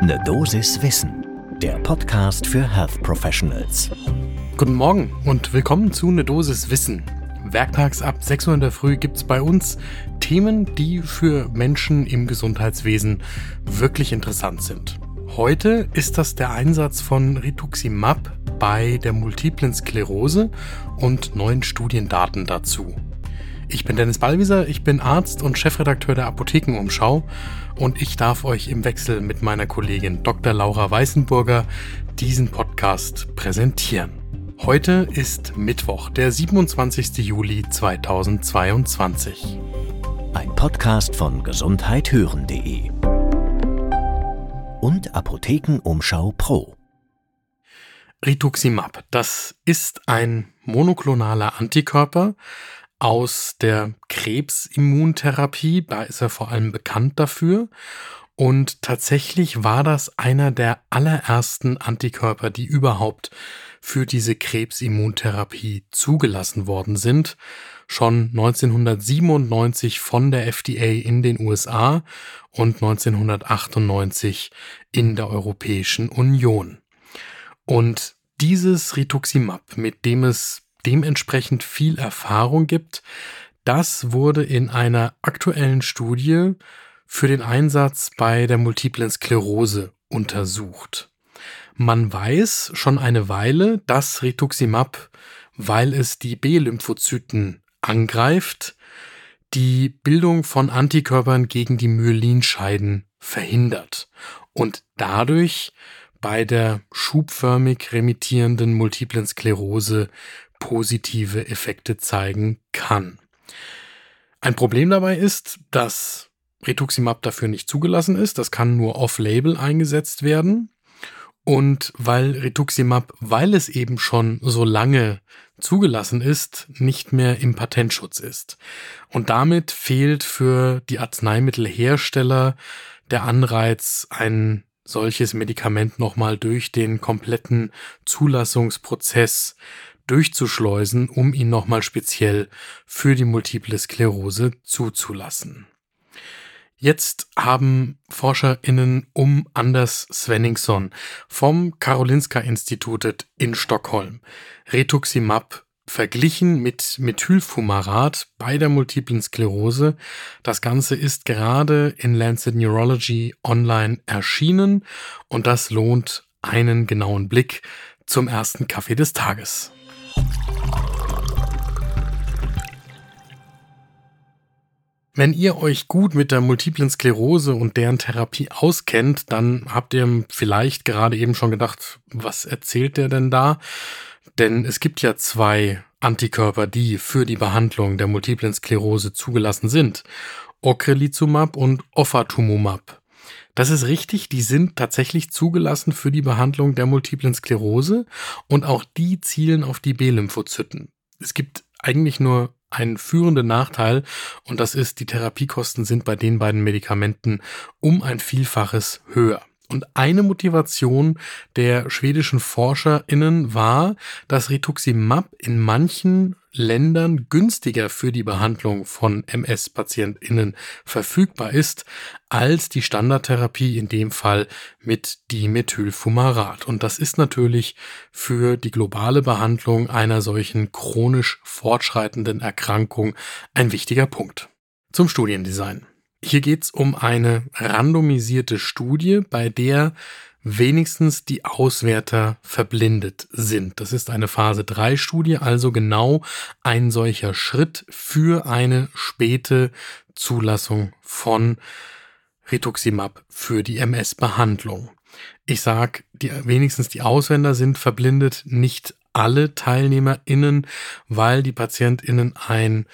Ne Dosis Wissen, der Podcast für Health Professionals. Guten Morgen und willkommen zu Ne Dosis Wissen. Werktags ab 6 Uhr in der Früh gibt es bei uns Themen, die für Menschen im Gesundheitswesen wirklich interessant sind. Heute ist das der Einsatz von Rituximab bei der multiplen Sklerose und neuen Studiendaten dazu. Ich bin Dennis Ballwieser, ich bin Arzt und Chefredakteur der Apothekenumschau und ich darf euch im Wechsel mit meiner Kollegin Dr. Laura Weißenburger diesen Podcast präsentieren. Heute ist Mittwoch, der 27. Juli 2022. Ein Podcast von gesundheithören.de und Apothekenumschau Pro. Rituximab, das ist ein monoklonaler Antikörper, aus der Krebsimmuntherapie. Da ist er vor allem bekannt dafür. Und tatsächlich war das einer der allerersten Antikörper, die überhaupt für diese Krebsimmuntherapie zugelassen worden sind. Schon 1997 von der FDA in den USA und 1998 in der Europäischen Union. Und dieses Rituximab, mit dem es dementsprechend viel Erfahrung gibt. Das wurde in einer aktuellen Studie für den Einsatz bei der multiplen Sklerose untersucht. Man weiß schon eine Weile, dass Rituximab, weil es die B-Lymphozyten angreift, die Bildung von Antikörpern gegen die Myelinscheiden verhindert und dadurch bei der schubförmig remittierenden multiplen Sklerose positive Effekte zeigen kann. Ein Problem dabei ist, dass Rituximab dafür nicht zugelassen ist. Das kann nur off-label eingesetzt werden. Und weil Rituximab, weil es eben schon so lange zugelassen ist, nicht mehr im Patentschutz ist. Und damit fehlt für die Arzneimittelhersteller der Anreiz, ein solches Medikament nochmal durch den kompletten Zulassungsprozess durchzuschleusen, um ihn nochmal speziell für die multiple Sklerose zuzulassen. Jetzt haben ForscherInnen um Anders Svenningsson vom Karolinska Institutet in Stockholm Rituximab verglichen mit Methylfumarat bei der multiplen Sklerose. Das Ganze ist gerade in Lancet Neurology online erschienen und das lohnt einen genauen Blick zum ersten Kaffee des Tages. Wenn ihr euch gut mit der multiplen Sklerose und deren Therapie auskennt, dann habt ihr vielleicht gerade eben schon gedacht, was erzählt der denn da? Denn es gibt ja zwei Antikörper, die für die Behandlung der multiplen Sklerose zugelassen sind. Ocrelizumab und Ofatumumab. Das ist richtig, die sind tatsächlich zugelassen für die Behandlung der multiplen Sklerose und auch die zielen auf die B-Lymphozyten. Es gibt eigentlich nur einen führenden Nachteil und das ist, die Therapiekosten sind bei den beiden Medikamenten um ein Vielfaches höher. Und eine Motivation der schwedischen ForscherInnen war, dass Rituximab in manchen Ländern günstiger für die Behandlung von MS-PatientInnen verfügbar ist als die Standardtherapie, in dem Fall mit Dimethylfumarat. Und das ist natürlich für die globale Behandlung einer solchen chronisch fortschreitenden Erkrankung ein wichtiger Punkt. Zum Studiendesign. Hier geht es um eine randomisierte Studie, bei der wenigstens die Auswerter verblindet sind. Das ist eine Phase 3 Studie, also genau ein solcher Schritt für eine späte Zulassung von Rituximab für die MS-Behandlung. Ich sage, wenigstens die Auswender sind verblindet, nicht alle TeilnehmerInnen, weil die PatientInnen ein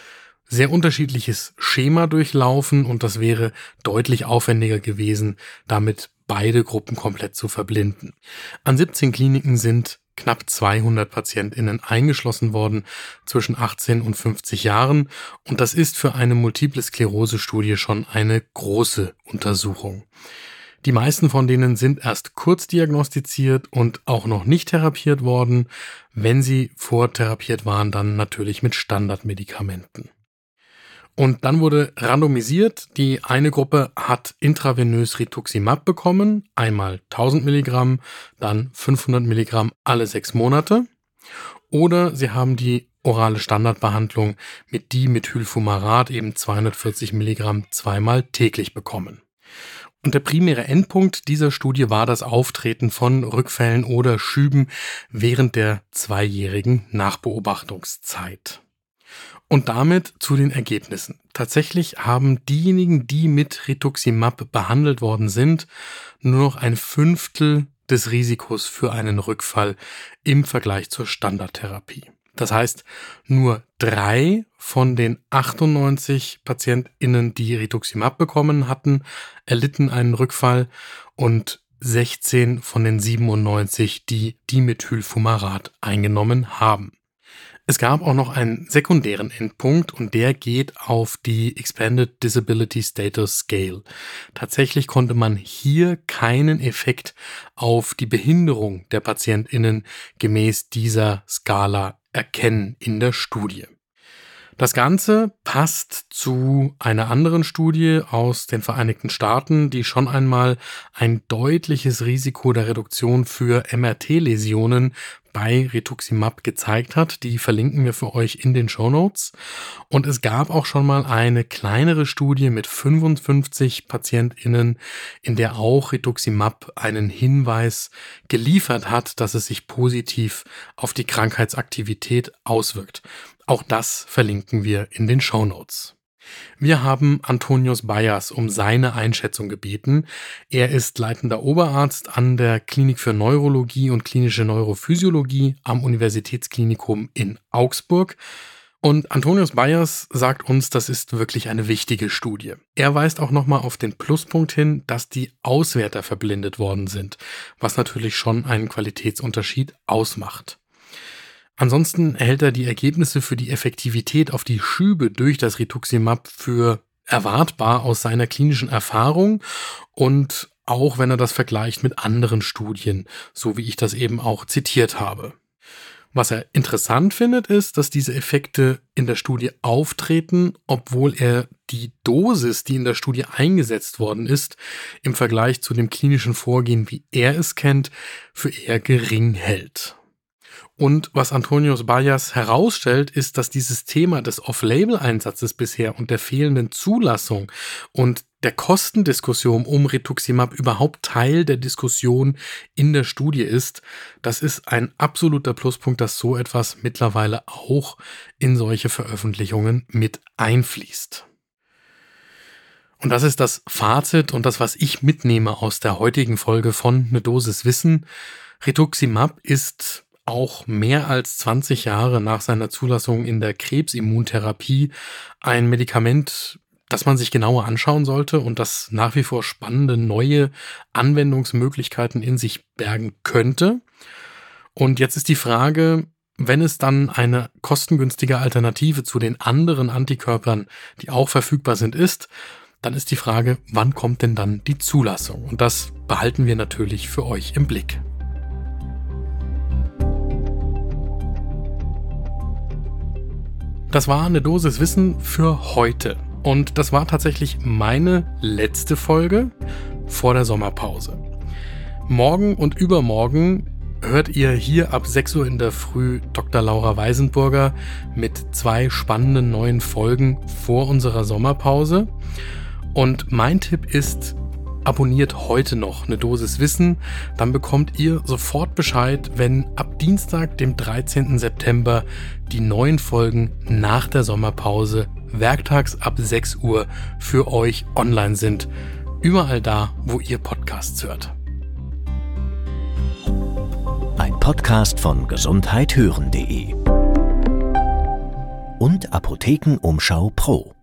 sehr unterschiedliches Schema durchlaufen und das wäre deutlich aufwendiger gewesen, damit beide Gruppen komplett zu verblinden. An 17 Kliniken sind knapp 200 PatientInnen eingeschlossen worden zwischen 18 und 50 Jahren und das ist für eine multiple Sklerose-Studie schon eine große Untersuchung. Die meisten von denen sind erst kurz diagnostiziert und auch noch nicht therapiert worden. Wenn sie vortherapiert waren, dann natürlich mit Standardmedikamenten. Und dann wurde randomisiert, die eine Gruppe hat intravenös Rituximab bekommen, einmal 1000 Milligramm, dann 500 Milligramm alle sechs Monate. Oder sie haben die orale Standardbehandlung mit Dimethylfumarat, eben 240 Milligramm, zweimal täglich bekommen. Und der primäre Endpunkt dieser Studie war das Auftreten von Rückfällen oder Schüben während der zweijährigen Nachbeobachtungszeit. Und damit zu den Ergebnissen. Tatsächlich haben diejenigen, die mit Rituximab behandelt worden sind, nur noch ein Fünftel des Risikos für einen Rückfall im Vergleich zur Standardtherapie. Das heißt, nur drei von den 98 PatientInnen, die Rituximab bekommen hatten, erlitten einen Rückfall und 16 von den 97, die Dimethylfumarat eingenommen haben. Es gab auch noch einen sekundären Endpunkt und der geht auf die Expanded Disability Status Scale. Tatsächlich konnte man hier keinen Effekt auf die Behinderung der Patientinnen gemäß dieser Skala erkennen in der Studie. Das Ganze passt zu einer anderen Studie aus den Vereinigten Staaten, die schon einmal ein deutliches Risiko der Reduktion für MRT-Läsionen bei Rituximab gezeigt hat. Die verlinken wir für euch in den Show Notes. Und es gab auch schon mal eine kleinere Studie mit 55 PatientInnen, in der auch Rituximab einen Hinweis geliefert hat, dass es sich positiv auf die Krankheitsaktivität auswirkt. Auch das verlinken wir in den Show Notes. Wir haben Antonius Bayers um seine Einschätzung gebeten. Er ist leitender Oberarzt an der Klinik für Neurologie und klinische Neurophysiologie am Universitätsklinikum in Augsburg. Und Antonius Bayers sagt uns, das ist wirklich eine wichtige Studie. Er weist auch nochmal auf den Pluspunkt hin, dass die Auswerter verblindet worden sind, was natürlich schon einen Qualitätsunterschied ausmacht. Ansonsten erhält er die Ergebnisse für die Effektivität auf die Schübe durch das Rituximab für erwartbar aus seiner klinischen Erfahrung und auch wenn er das vergleicht mit anderen Studien, so wie ich das eben auch zitiert habe. Was er interessant findet, ist, dass diese Effekte in der Studie auftreten, obwohl er die Dosis, die in der Studie eingesetzt worden ist, im Vergleich zu dem klinischen Vorgehen, wie er es kennt, für eher gering hält. Und was Antonius Bayas herausstellt, ist, dass dieses Thema des Off-Label-Einsatzes bisher und der fehlenden Zulassung und der Kostendiskussion um Rituximab überhaupt Teil der Diskussion in der Studie ist. Das ist ein absoluter Pluspunkt, dass so etwas mittlerweile auch in solche Veröffentlichungen mit einfließt. Und das ist das Fazit und das, was ich mitnehme aus der heutigen Folge von Ne Dosis Wissen. Rituximab ist auch mehr als 20 Jahre nach seiner Zulassung in der Krebsimmuntherapie ein Medikament, das man sich genauer anschauen sollte und das nach wie vor spannende neue Anwendungsmöglichkeiten in sich bergen könnte. Und jetzt ist die Frage, wenn es dann eine kostengünstige Alternative zu den anderen Antikörpern, die auch verfügbar sind, ist, dann ist die Frage, wann kommt denn dann die Zulassung? Und das behalten wir natürlich für euch im Blick. Das war eine Dosis Wissen für heute. Und das war tatsächlich meine letzte Folge vor der Sommerpause. Morgen und übermorgen hört ihr hier ab 6 Uhr in der Früh Dr. Laura Weisenburger mit zwei spannenden neuen Folgen vor unserer Sommerpause. Und mein Tipp ist, abonniert heute noch eine Dosis Wissen, dann bekommt ihr sofort Bescheid, wenn ab Dienstag, dem 13. September, die neuen Folgen nach der Sommerpause werktags ab 6 Uhr für euch online sind. Überall da, wo ihr Podcasts hört. Ein Podcast von gesundheithören.de und Apothekenumschau Pro.